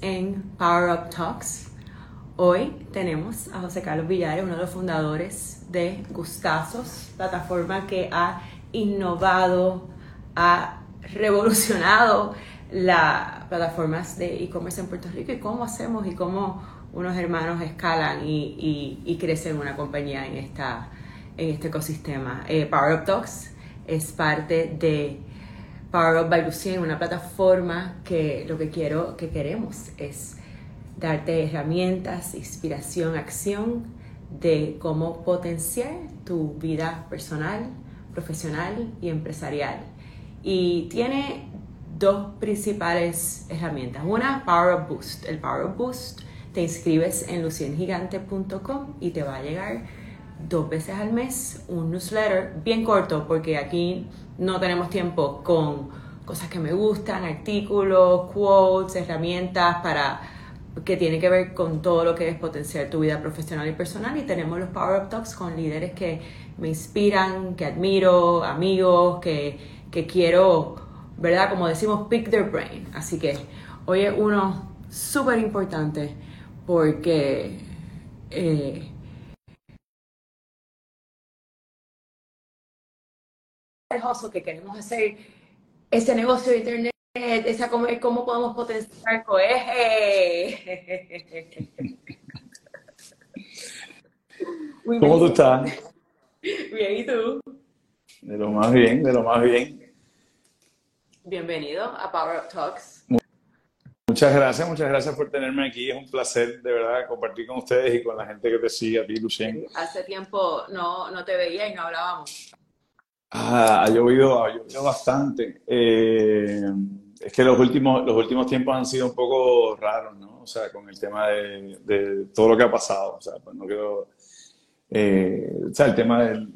en Power Up Talks. Hoy tenemos a José Carlos Villares, uno de los fundadores de Gustazos, plataforma que ha innovado, ha revolucionado las plataformas de e-commerce en Puerto Rico y cómo hacemos y cómo unos hermanos escalan y, crecen una compañía en, esta, en este ecosistema. Eh, Power Up Talks es parte de Power Up by Lucien, una plataforma que lo que quiero, que queremos es darte herramientas, inspiración, acción de cómo potenciar tu vida personal, profesional y empresarial. Y tiene dos principales herramientas. Una, Power Up Boost. El Power Up Boost te inscribes en luciengigante.com y te va a llegar dos veces al mes un newsletter bien corto porque aquí no tenemos tiempo con cosas que me gustan, artículos, quotes, herramientas para que tiene que ver con todo lo que es potenciar tu vida profesional y personal y tenemos los Power Up Talks con líderes que me inspiran, que admiro, amigos, que, que quiero, ¿verdad? Como decimos, pick their brain. Así que hoy es uno súper importante porque eh, que queremos hacer ese negocio de internet, esa cómo, cómo podemos potenciar coeje. ¿Cómo tú estás? Bien, ¿y tú? De lo más bien, de lo más bien. Bienvenido a Power Up Talks. Muchas gracias, muchas gracias por tenerme aquí. Es un placer de verdad compartir con ustedes y con la gente que te sigue, a ti, Lucien. Hace tiempo no, no te veía y no hablábamos. Ah, ha llovido, ha llovido bastante. Eh, es que los últimos, los últimos tiempos han sido un poco raros, ¿no? O sea, con el tema de, de todo lo que ha pasado. O sea, pues no quiero... Eh, o sea, el tema de,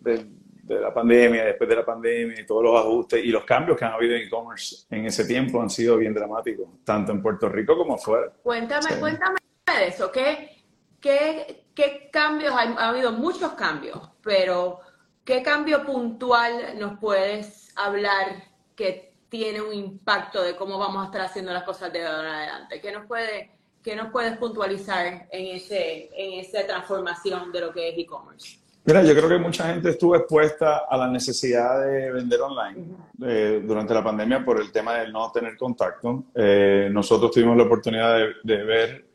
de, la pandemia, después de la pandemia y todos los ajustes y los cambios que han habibido en e-commerce en ese tiempo han sido bien dramáticos, tanto en Puerto Rico como afuera. Cuéntame, cuéntame de eso. ¿Qué, qué, qué cambios? ha habido muchos cambios, pero ¿Qué cambio puntual nos puedes hablar que tiene un impacto de cómo vamos a estar haciendo las cosas de ahora en adelante? ¿Qué nos, puede, qué nos puedes puntualizar en, ese, en esa transformación de lo que es e-commerce? Mira, yo creo que mucha gente estuvo expuesta a la necesidad de vender online eh, durante la pandemia por el tema del no tener contacto. Eh, nosotros tuvimos la oportunidad de, de ver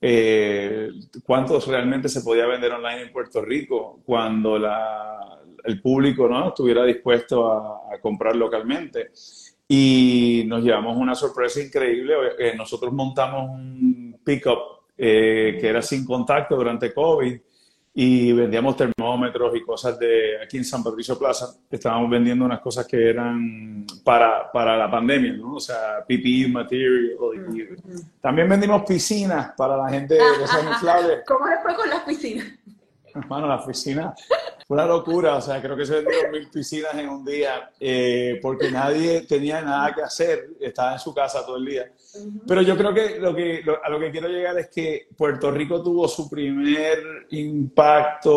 eh, cuántos realmente se podía vender online en Puerto Rico cuando la, el público ¿no? estuviera dispuesto a, comprar localmente. Y nos llevamos una sorpresa increíble. Eh, nosotros montamos un pickup eh, que era sin contacto durante COVID y vendíamos termómetros y cosas de aquí en San Patricio Plaza. Estábamos vendiendo unas cosas que eran para, para la pandemia, ¿no? O sea, PPE material. también vendimos piscinas para la gente de esas inflables. ¿Cómo fue con las piscinas? Hermano, la piscina una locura, o sea, creo que se vendieron mil piscinas en un día, eh, porque nadie tenía nada que hacer, estaba en su casa todo el día. Pero yo creo que, lo que a lo que quiero llegar es que Puerto Rico tuvo su primer impacto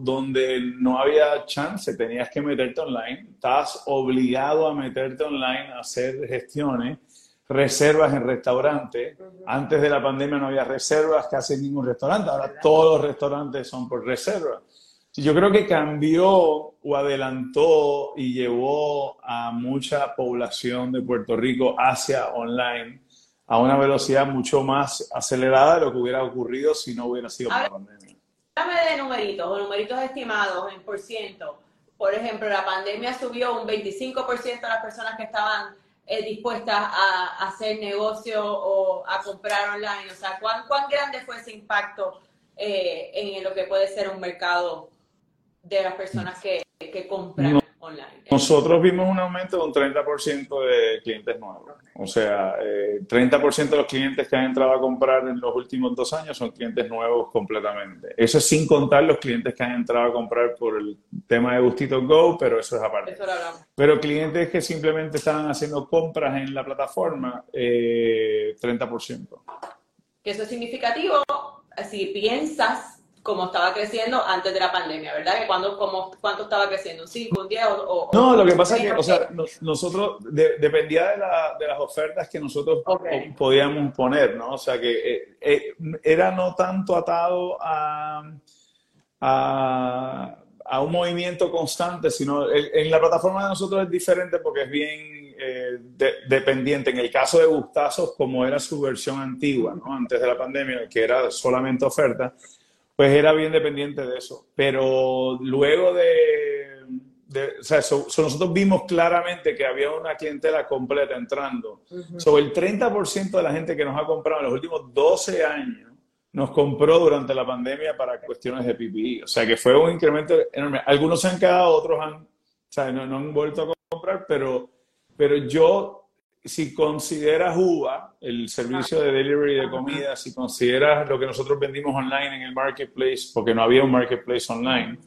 donde no había chance, tenías que meterte online, estás obligado a meterte online a hacer gestiones, reservas en restaurantes. Antes de la pandemia no había reservas casi en ningún restaurante, ahora todos los restaurantes son por reserva. Yo creo que cambió o adelantó y llevó a mucha población de Puerto Rico hacia online a una velocidad mucho más acelerada de lo que hubiera ocurrido si no hubiera sido por la pandemia. Háblame de numeritos o numeritos estimados en por ciento. Por ejemplo, la pandemia subió un 25% de las personas que estaban eh, dispuestas a, hacer negocio o a comprar online. O sea, ¿cuán, cuán grande fue ese impacto eh, en lo que puede ser un mercado de las personas que, que compran online. Nosotros vimos un aumento de un 30% de clientes nuevos. O sea, eh, 30% de los clientes que han entrado a comprar en los últimos dos años son clientes nuevos completamente. Eso es sin contar los clientes que han entrado a comprar por el tema de Gustito Go, pero eso es aparte. Eso lo. Pero clientes que simplemente estaban haciendo compras en la plataforma, eh, 30%. Que eso es significativo si piensas como estaba creciendo antes de la pandemia, ¿verdad? Que cuando, como, ¿Cuánto estaba creciendo? ¿Un 5, un 10 o, No, lo que pasa es que, o sea, nosotros, dependía de, de, las ofertas que nosotros podíamos poner, ¿no? O sea, que eh, eh, era no tanto atado a, a, a, un movimiento constante, sino en la plataforma de nosotros es diferente porque es bien eh, dependiente. En el caso de Gustazos, como era su versión antigua, ¿no? Antes de la pandemia, que era solamente oferta, pues era bien dependiente de eso. Pero luego de, o sea, nosotros vimos claramente que había una clientela completa entrando. Sobre el 30% de la gente que nos ha comprado en los últimos 12 años nos compró durante la pandemia para cuestiones de PPI. O sea, que fue un incremento enorme. Algunos se han quedado, otros han, o sea, no, no han vuelto a comprar, pero, pero yo si consideras UBA, el servicio de delivery de comida, si consideras lo que nosotros vendimos online en el marketplace, porque no había un marketplace online,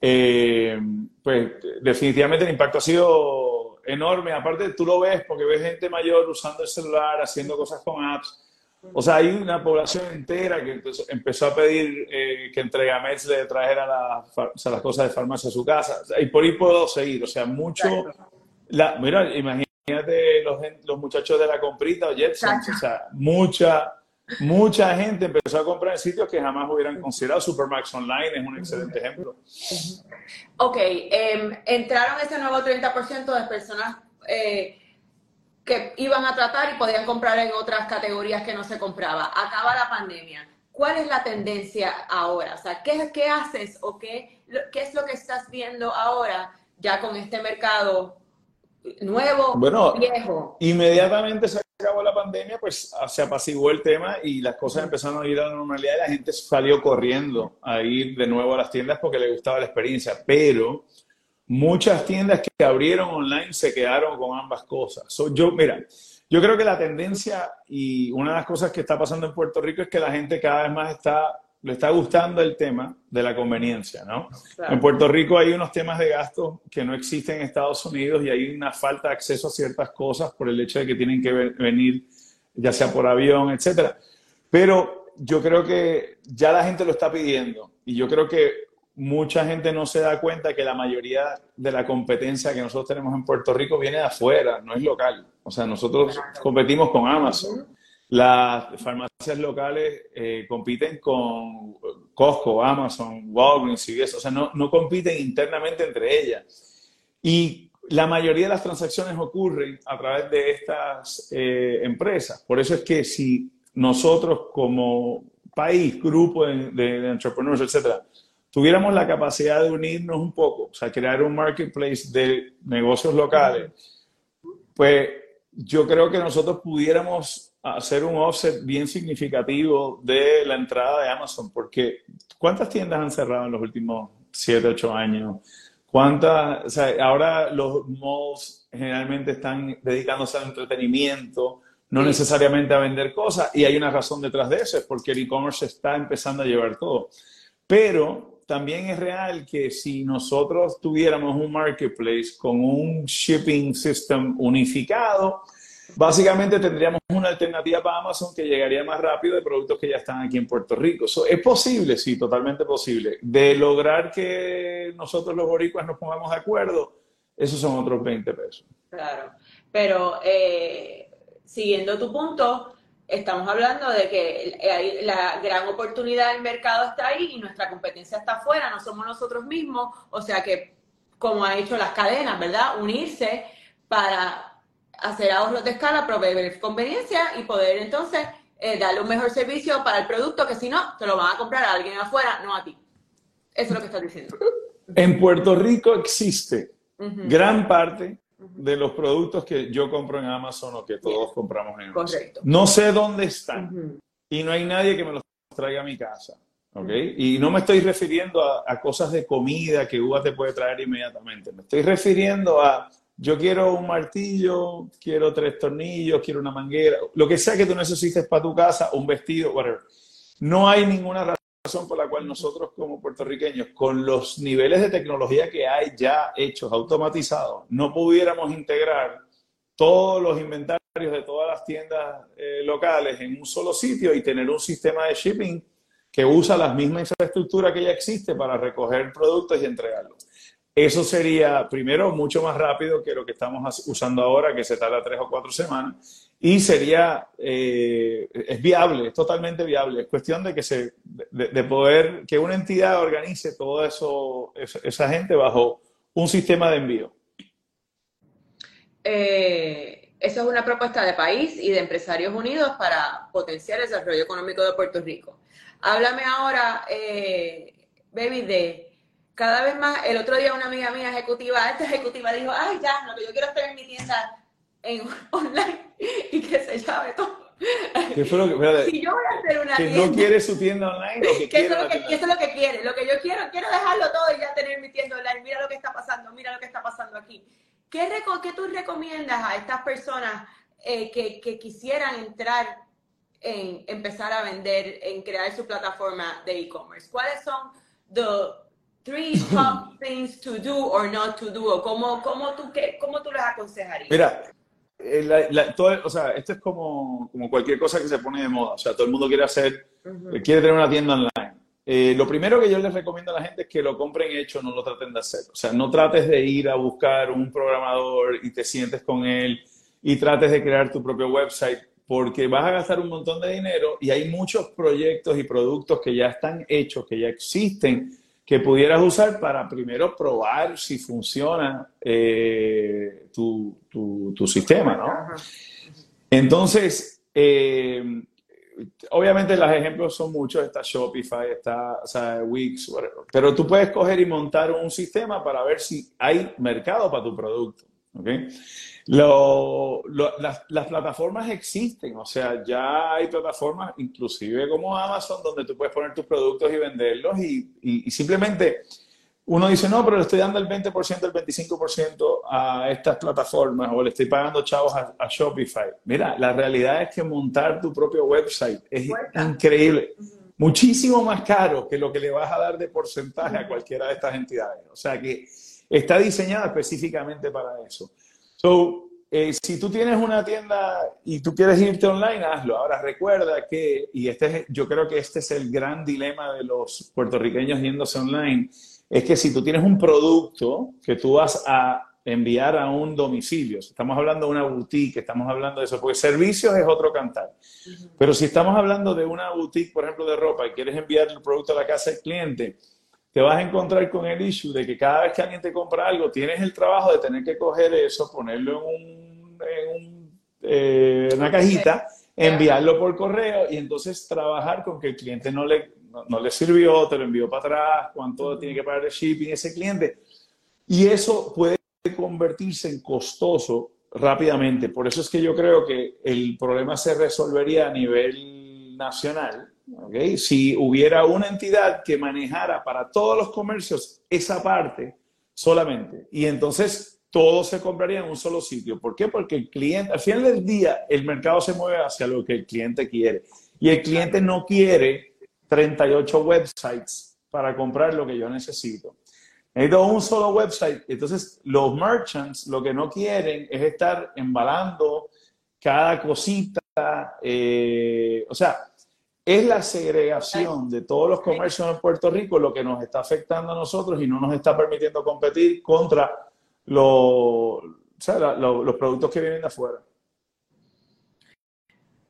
eh, pues definitivamente el impacto ha sido enorme. Aparte, tú lo ves porque ves gente mayor usando el celular, haciendo cosas con apps. O sea, hay una población entera que empezó a pedir eh, que Entregamets le trajera las cosas de farmacia a su casa. y por ahí puedo seguir. O sea, mucho... La, mira, imagínate Imagínate los, los muchachos de la comprita o Jetson, o sea, mucha, mucha gente empezó a comprar en sitios que jamás hubieran considerado. Supermax Online es un excelente ejemplo. Ok, em, entraron ese nuevo 30% de personas eh, que iban a tratar y podían comprar en otras categorías que no se compraba. Acaba la pandemia. ¿Cuál es la tendencia ahora? O sea, ¿qué, qué haces o qué, qué es lo que estás viendo ahora ya con este mercado nuevo, bueno, viejo. Inmediatamente se acabó la pandemia, pues se apaciguó el tema y las cosas empezaron a ir a la normalidad y la gente salió corriendo a ir de nuevo a las tiendas porque le gustaba la experiencia. Pero muchas tiendas que abrieron online se quedaron con ambas cosas. yo, mira, yo creo que la tendencia y una de las cosas que está pasando en Puerto Rico es que la gente cada vez más está le está gustando el tema de la conveniencia, ¿no? En Puerto Rico hay unos temas de gasto que no existen en Estados Unidos y hay una falta de acceso a ciertas cosas por el hecho de que tienen que venir ya sea por avión, etcétera. Pero yo creo que ya la gente lo está pidiendo y yo creo que mucha gente no se da cuenta que la mayoría de la competencia que nosotros tenemos en Puerto Rico viene de afuera, no es local. O sea, nosotros competimos con Amazon. Las farmacias locales eh, compiten con Costco, Amazon, Walgreens, y o sea, no, no compiten internamente entre ellas. Y la mayoría de las transacciones ocurren a través de estas eh, empresas. Por eso es que si nosotros como país, grupo de, de, entrepreneurs, etcétera, tuviéramos la capacidad de unirnos un poco, o sea, crear un marketplace de negocios locales, pues yo creo que nosotros pudiéramos hacer un offset bien significativo de la entrada de Amazon, porque ¿cuántas tiendas han cerrado en los últimos 7, 8 años? ¿Cuántas? O sea, ahora los malls generalmente están dedicándose al entretenimiento, no necesariamente a vender cosas, y hay una razón detrás de eso, es porque el e-commerce está empezando a llevar todo. Pero también es real que si nosotros tuviéramos un marketplace con un shipping system unificado, Básicamente tendríamos una alternativa para Amazon que llegaría más rápido de productos que ya están aquí en Puerto Rico. ¿Es posible? Sí, totalmente posible. De lograr que nosotros los boricuas nos pongamos de acuerdo, esos son otros 20 pesos. Claro, pero eh, siguiendo tu punto, estamos hablando de que la gran oportunidad del mercado está ahí y nuestra competencia está afuera, no somos nosotros mismos, o sea que, como han hecho las cadenas, ¿verdad? Unirse para hacer ahorros de escala, proveer conveniencia y poder entonces eh, darle un mejor servicio para el producto que si no, te lo van a comprar a alguien afuera, no a ti. Eso es lo que estás diciendo. En Puerto Rico existe gran parte de los productos que yo compro en Amazon o que todos compramos en Amazon. Correcto. No sé dónde están y no hay nadie que me los traiga a mi casa. ¿okay? Y no me estoy refiriendo a, a, cosas de comida que UBA te puede traer inmediatamente. Me estoy refiriendo a yo quiero un martillo, quiero tres tornillos, quiero una manguera, lo que sea que tú necesites para tu casa, un vestido, whatever. No hay ninguna razón por la cual nosotros como puertorriqueños, con los niveles de tecnología que hay ya hechos, automatizados, no pudiéramos integrar todos los inventarios de todas las tiendas eh, locales en un solo sitio y tener un sistema de shipping que usa la misma infraestructura que ya existe para recoger productos y entregarlos. Eso sería, primero, mucho más rápido que lo que estamos usando ahora, que se tarda tres o cuatro semanas, y sería, eh, es viable, es totalmente viable. Es cuestión de que se, de, poder, que una entidad organice toda eso, esa gente bajo un sistema de envío. Eh, eso es una propuesta de país y de empresarios unidos para potenciar el desarrollo económico de Puerto Rico. Háblame ahora, eh, baby, de cada vez más, el otro día una amiga mía ejecutiva, esta ejecutiva dijo, ay, ya, lo que yo quiero es tener mi tienda en online y que se llame todo. ¿Qué fue lo que, si yo voy a hacer una que tienda, no quiere su tienda online, que, eso, es lo que, eso es lo que quiere, lo que yo quiero, quiero dejarlo todo y ya tener mi tienda online, mira lo que está pasando, mira lo que está pasando aquí. ¿Qué, qué tú recomiendas a estas personas eh, que, que quisieran entrar en empezar a vender, en crear su plataforma de e-commerce? ¿Cuáles son los three top things to do or not to do? ¿O cómo, cómo, tú, qué, cómo tú les aconsejarías? Mira, eh, la, todo, o sea, esto es como, como cualquier cosa que se pone de moda. O sea, todo el mundo quiere hacer, quiere tener una tienda online. Eh, lo primero que yo les recomiendo a la gente es que lo compren hecho, no lo traten de hacer. O sea, no trates de ir a buscar un programador y te sientes con él y trates de crear tu propio website porque vas a gastar un montón de dinero y hay muchos proyectos y productos que ya están hechos, que ya existen que pudieras usar para primero probar si funciona eh, tu, tu, sistema, ¿no? Entonces, eh, obviamente los ejemplos son muchos, está Shopify, está Wix, pero tú puedes coger y montar un sistema para ver si hay mercado para tu producto, ¿ok? Lo, las, plataformas existen, o sea, ya hay plataformas, inclusive como Amazon, donde tú puedes poner tus productos y venderlos y, simplemente uno dice, no, pero le estoy dando el 20%, el 25% a estas plataformas o le estoy pagando chavos a, Shopify. Mira, la realidad es que montar tu propio website es increíble. Muchísimo más caro que lo que le vas a dar de porcentaje a cualquiera de estas entidades. O sea que está diseñada específicamente para eso. So, eh, si tú tienes una tienda y tú quieres irte online, hazlo. Ahora recuerda que, y este es, yo creo que este es el gran dilema de los puertorriqueños yéndose online, es que si tú tienes un producto que tú vas a enviar a un domicilio, estamos hablando de una boutique, estamos hablando de eso, porque servicios es otro cantar. Pero si estamos hablando de una boutique, por ejemplo, de ropa y quieres enviar el producto a la casa del cliente, te vas a encontrar con el issue de que cada vez que alguien te compra algo, tienes el trabajo de tener que coger eso, ponerlo en, eh, una cajita, enviarlo por correo y entonces trabajar con que el cliente no le, no, le sirvió, te lo envió para atrás, cuánto tiene que pagar el shipping ese cliente. Y eso puede convertirse en costoso rápidamente. Por eso es que yo creo que el problema se resolvería a nivel nacional si hubiera una entidad que manejara para todos los comercios esa parte solamente, y entonces todo se compraría en un solo sitio. ¿Por qué? Porque el cliente, al final del día, el mercado se mueve hacia lo que el cliente quiere. Y el cliente no quiere 38 websites para comprar lo que yo necesito. Necesito un solo website. Entonces, los merchants lo que no quieren es estar embalando cada cosita. Eh, o sea, es la segregación de todos los comercios en Puerto Rico lo que nos está afectando a nosotros y no nos está permitiendo competir contra los, productos que vienen de afuera.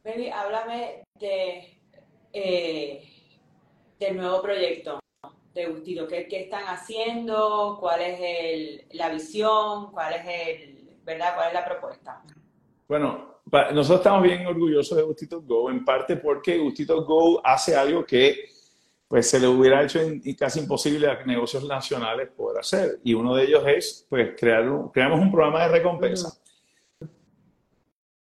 Baby, háblame de, eh, del nuevo proyecto de Gustito. ¿Qué, ¿Qué, están haciendo? ¿Cuál es el, la visión? ¿Cuál es, el, ¿verdad? ¿Cuál es la propuesta? Bueno, nosotros estamos bien orgullosos de Gustito Go, en parte porque Gustito Go hace algo que pues se le hubiera hecho casi imposible a negocios nacionales poder hacer. Y uno de ellos es, pues, crear un, creamos un programa de recompensa.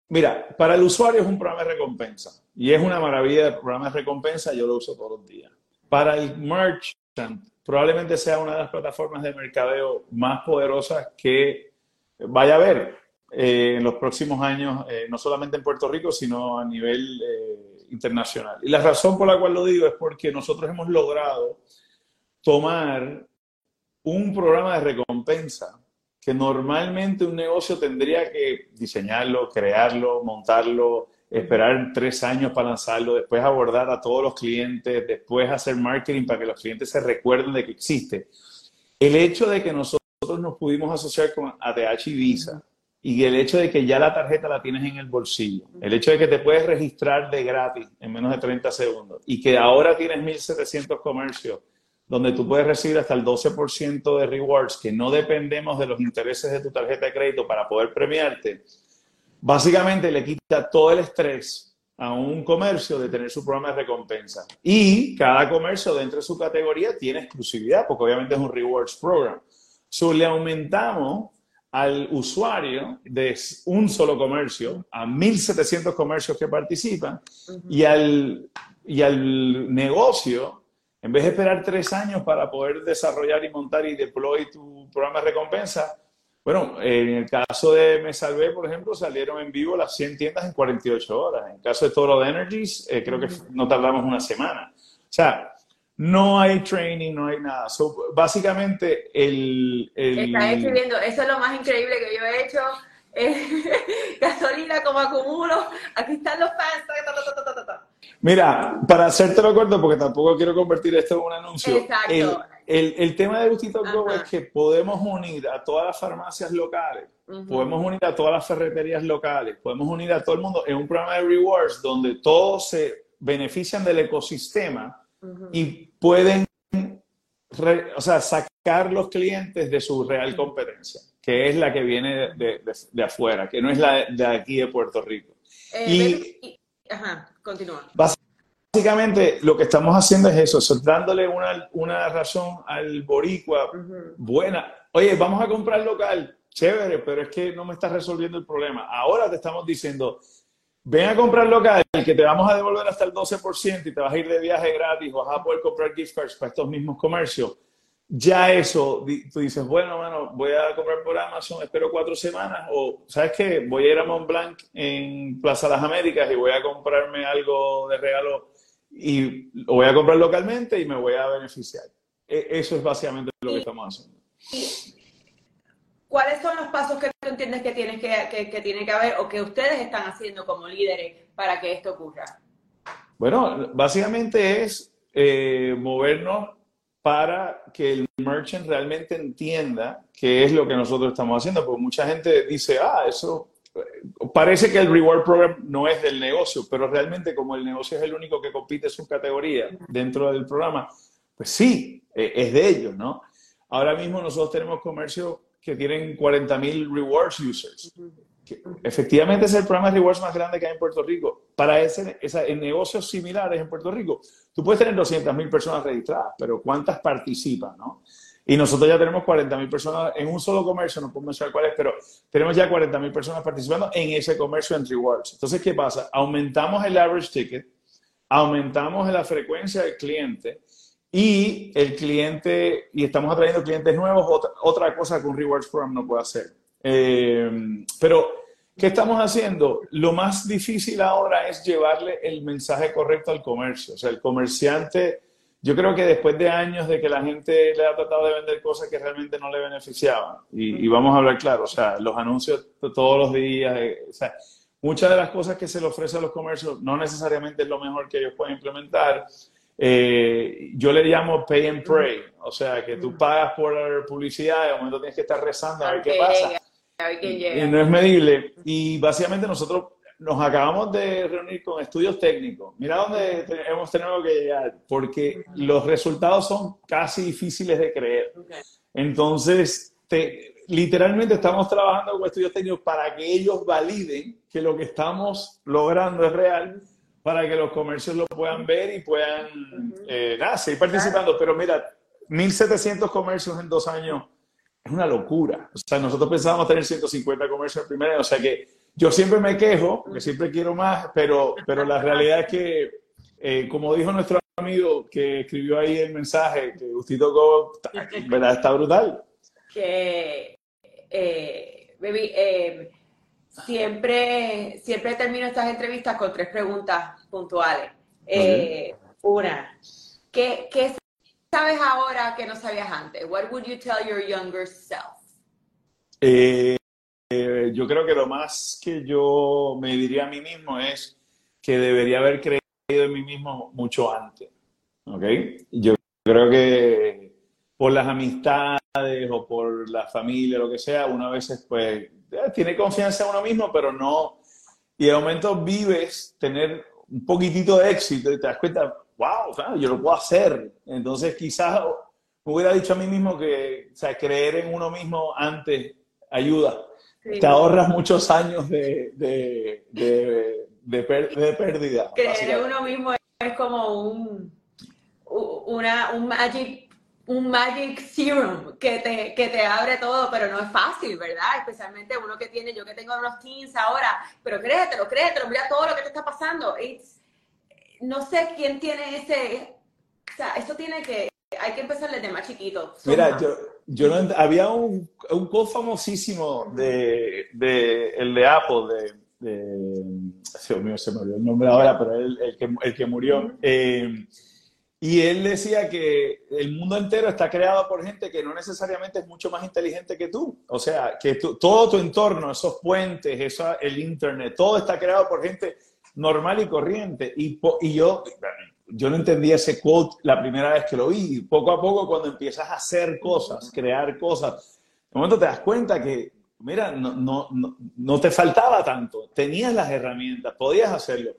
Mira, para el usuario es un programa de recompensa. Y es una maravilla de programa de recompensa, yo lo uso todos los días. Para el merchant, probablemente sea una de las plataformas de mercadeo más poderosas que vaya a haber. Eh, en los próximos años, eh, no solamente en Puerto Rico, sino a nivel eh, internacional. Y la razón por la cual lo digo es porque nosotros hemos logrado tomar un programa de recompensa que normalmente un negocio tendría que diseñarlo, crearlo, montarlo, esperar tres años para lanzarlo, después abordar a todos los clientes, después hacer marketing para que los clientes se recuerden de que existe. El hecho de que nosotros nos pudimos asociar con ATH y Visa y el hecho de que ya la tarjeta la tienes en el bolsillo, el hecho de que te puedes registrar de gratis en menos de 30 segundos y que ahora tienes 1.700 comercios donde tú puedes recibir hasta el 12% de rewards, que no dependemos de los intereses de tu tarjeta de crédito para poder premiarte, básicamente le quita todo el estrés a un comercio de tener su programa de recompensa. Y cada comercio dentro de su categoría tiene exclusividad, porque obviamente es un rewards program. So, le aumentamos al usuario de un solo comercio a 1.700 comercios que participan y, al, y al negocio en vez de esperar tres años para poder desarrollar y montar y deploy tu programa de recompensa, bueno, en el caso de Me Salvé, por ejemplo, salieron en vivo las 100 tiendas en 48 horas. En el caso de Toro Energies, eh, creo que no tardamos una semana. O sea, no hay training, no hay nada. básicamente, el, el... escribiendo, eso es lo más increíble que yo he hecho. gasolina como acumulo, aquí están los fans. Mira, para hacerte lo corto, porque tampoco quiero convertir esto en un anuncio. El, el, el, tema de Gustito Go es que podemos unir a todas las farmacias locales, podemos unir a todas las ferreterías locales, podemos unir a todo el mundo en un programa de rewards donde todos se benefician del ecosistema y pueden o sea, sacar los clientes de su real competencia, que es la que viene de, de, afuera, que no es la de aquí de Puerto Rico. Eh, y, ajá, continúa. Básicamente lo que estamos haciendo es eso, dándole una, una razón al boricua buena. Oye, vamos a comprar local, chévere, pero es que no me estás resolviendo el problema. Ahora te estamos diciendo, ven a comprar local, que te vamos a devolver hasta el 12% y te vas a ir de viaje gratis, vas a poder comprar gift cards para estos mismos comercios. Ya eso, tú dices, bueno, mano, voy a comprar por Amazon, espero cuatro semanas, o, ¿sabes qué? Voy a ir a Montblanc en Plaza Las Américas y voy a comprarme algo de regalo y lo voy a comprar localmente y me voy a beneficiar. E, eso es básicamente lo que estamos haciendo. ¿Cuáles son los pasos que tú entiendes que, tienen que, que, tiene que haber o que ustedes están haciendo como líderes para que esto ocurra? Bueno, básicamente es eh, movernos para que el merchant realmente entienda qué es lo que nosotros estamos haciendo, porque mucha gente dice, ah, eso eh, parece que el reward program no es del negocio, pero realmente como el negocio es el único que compite su categoría dentro del programa, pues sí, eh, es de ellos, ¿no? Ahora mismo nosotros tenemos comercio que tienen 40.000 rewards users. efectivamente es el programa de rewards más grande que hay en Puerto Rico. Para ese, en negocios similares en Puerto Rico, tú puedes tener 200.000 personas registradas, pero ¿cuántas participan? ¿no? Y nosotros ya tenemos 40.000 personas en un solo comercio, no puedo mencionar cuáles, pero tenemos ya 40.000 personas participando en ese comercio en rewards. Entonces, ¿qué pasa? Aumentamos el average ticket, aumentamos la frecuencia del cliente y el cliente, y estamos atrayendo clientes nuevos, otra, cosa que un Rewards Program no puede hacer. Eh, pero, ¿qué estamos haciendo? Lo más difícil ahora es llevarle el mensaje correcto al comercio. O sea, el comerciante, yo creo que después de años de que la gente le ha tratado de vender cosas que realmente no le beneficiaban, y, vamos a hablar claro, o sea, los anuncios todos los días, eh, o sea, muchas de las cosas que se le ofrece a los comercios no necesariamente es lo mejor que ellos pueden implementar. Eh, yo le llamo pay and pray, o sea, que tú pagas por publicidad y de momento tienes que estar rezando a ver qué pasa. Y no es medible. Y básicamente nosotros nos acabamos de reunir con estudios técnicos. Mira dónde hemos tenido que llegar, porque los resultados son casi difíciles de creer. Entonces, literalmente estamos trabajando con estudios técnicos para que ellos validen que lo que estamos logrando es real para que los comercios lo puedan ver y puedan eh, seguir participando. Pero mira, 1.700 comercios en dos años es una locura. O sea, nosotros pensábamos tener 150 comercios el primer año. O sea que yo siempre me quejo, porque siempre quiero más, pero, pero la realidad es que, eh, como dijo nuestro amigo que escribió ahí el mensaje, que Gustito Go, ¿verdad? Está brutal. Que, eh, baby, eh, siempre, siempre termino estas entrevistas con tres preguntas puntuales. Eh, una, ¿qué, ¿qué, sabes ahora que no sabías antes? What would you tell your younger self? Eh, eh, yo creo que lo más que yo me diría a mí mismo es que debería haber creído en mí mismo mucho antes. ¿Ok? Yo creo que por las amistades o por la familia, lo que sea, uno a veces pues tiene confianza en uno mismo, pero no. Y de momento vives tener un poquitito de éxito y te das cuenta, wow, yo lo puedo hacer. Entonces quizás me hubiera dicho a mí mismo que, o sea, creer en uno mismo antes ayuda. Te ahorras muchos años de, de, de, de, pérdida. Creer en uno mismo es como un, una, un magic un magic serum que te, que te abre todo, pero no es fácil, ¿verdad? Especialmente uno que tiene, yo que tengo unos teens ahora, pero créetelo, créetelo, mira todo lo que te está pasando. no sé quién tiene ese, o sea, esto tiene que, hay que empezar desde más chiquito. Mira, yo, yo no, había un, un quote famosísimo de, de, el de Apple, de, de, Dios mío, se me olvidó el nombre ahora, pero el, el, que, el que murió. Y él decía que el mundo entero está creado por gente que no necesariamente es mucho más inteligente que tú. O sea, que todo tu entorno, esos puentes, el Internet, todo está creado por gente normal y corriente. Y, y yo, yo no entendía ese quote la primera vez que lo vi. Poco a poco, cuando empiezas a hacer cosas, crear cosas, de momento te das cuenta que mira, no, no, no, te faltaba tanto, tenías las herramientas, podías hacerlo.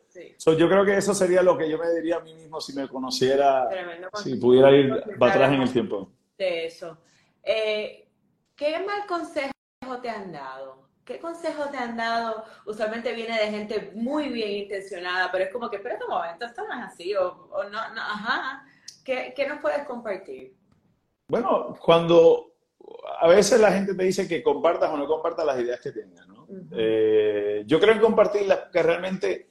yo creo que eso sería lo que yo me diría a mí mismo si me conociera, si pudiera ir para atrás en el tiempo. De eso. Eh, ¿Qué mal consejo te han dado? ¿Qué consejo te han dado? Usualmente viene de gente muy bien intencionada, pero es como que, espera un momento, esto no es así, o, no, ajá. ¿Qué, ¿Qué nos puedes compartir? Bueno, cuando a veces la gente te dice que compartas o no compartas las ideas que tengas, ¿no? Eh, yo creo en compartirlas porque realmente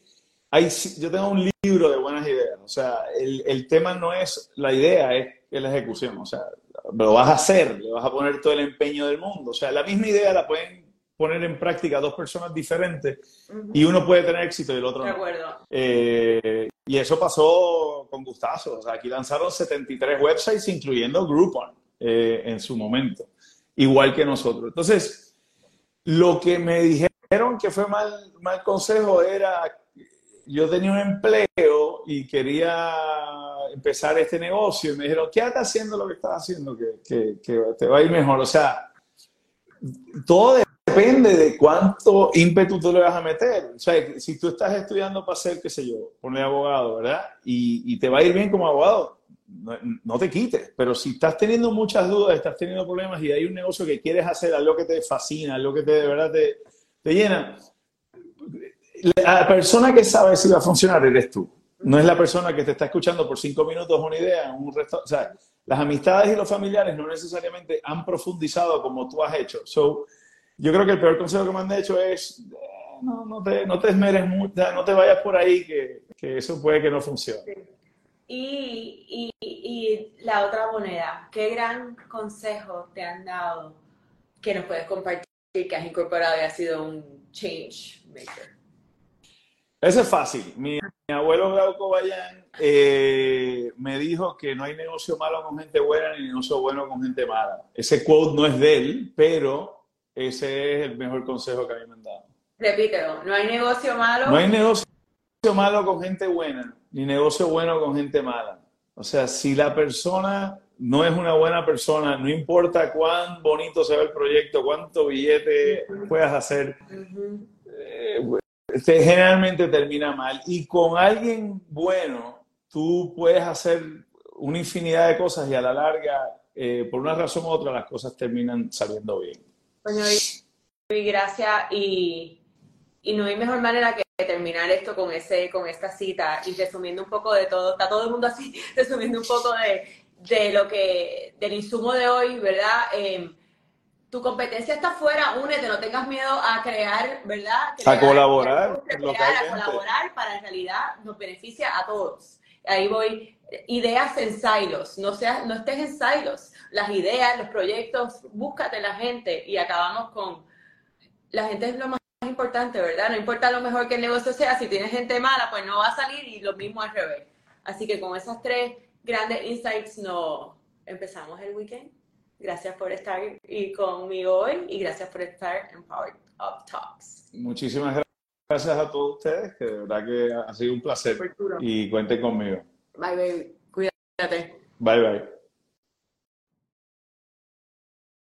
hay, yo tengo un libro de buenas ideas, o sea, el, el, tema no es la idea, es, la ejecución, o sea, lo vas a hacer, le vas a poner todo el empeño del mundo, o sea, la misma idea la pueden poner en práctica dos personas diferentes y uno puede tener éxito y el otro no. De acuerdo. Eh, y eso pasó con Gustazo, o sea, aquí lanzaron 73 websites, incluyendo Groupon eh, en su momento igual que nosotros. Entonces, lo que me dijeron que fue mal, mal consejo era, yo tenía un empleo y quería empezar este negocio y me dijeron, ¿qué estás haciendo lo que estás haciendo? Que, te va a ir mejor. O sea, todo depende de cuánto ímpetu tú le vas a meter. O sea, si tú estás estudiando para ser, qué sé yo, poner abogado, ¿verdad? Y, y te va a ir bien como abogado, no, te quites, pero si estás teniendo muchas dudas, estás teniendo problemas y hay un negocio que quieres hacer, algo que te fascina, algo que te, de verdad te, te llena, la persona que sabe si va a funcionar eres tú. No es la persona que te está escuchando por cinco minutos una idea un resto. O sea, las amistades y los familiares no necesariamente han profundizado como tú has hecho. So, yo creo que el peor consejo que me han hecho es eh, no, no, te, no te esmeres mucho, no te vayas por ahí, que, que eso puede que no funcione. Y, y, la otra moneda, ¿qué gran consejo te han dado que nos puedes compartir que has incorporado y ha sido un change maker? Eso es fácil. Mi, abuelo Glauco Bayán eh, me dijo que no hay negocio malo con gente buena ni negocio bueno con gente mala. Ese quote no es de él, pero ese es el mejor consejo que a mí me han dado. Repítelo, no hay negocio malo. No hay negocio malo con gente buena ni negocio bueno con gente mala. O sea, si la persona no es una buena persona, no importa cuán bonito sea el proyecto, cuánto billete puedas hacer, eh, generalmente termina mal. Y con alguien bueno, tú puedes hacer una infinidad de cosas y a la larga, eh, por una razón u otra, las cosas terminan saliendo bien. Bueno, y, gracias. Y, y no hay mejor manera que terminar esto con ese con esta cita y resumiendo un poco de todo está todo el mundo así resumiendo un poco de, de lo que del insumo de hoy verdad em, tu competencia está fuera únete no tengas miedo a crear verdad a colaborar a colaborar para en realidad nos beneficia a todos. Ahí voy ideas en silos no seas no estés en silos. Las ideas los proyectos búscate la gente y acabamos con la gente es lo más importante, ¿verdad? No importa lo mejor que el negocio sea, si tienes gente mala, pues no va a salir y lo mismo al revés. Así que con esos tres grandes insights no empezamos el weekend. Gracias por estar y conmigo hoy y gracias por estar en Power Up Talks. Muchísimas gracias a todos ustedes, que de verdad que ha sido un placer y cuenten conmigo. Bye, baby. Cuídate. Bye, bye.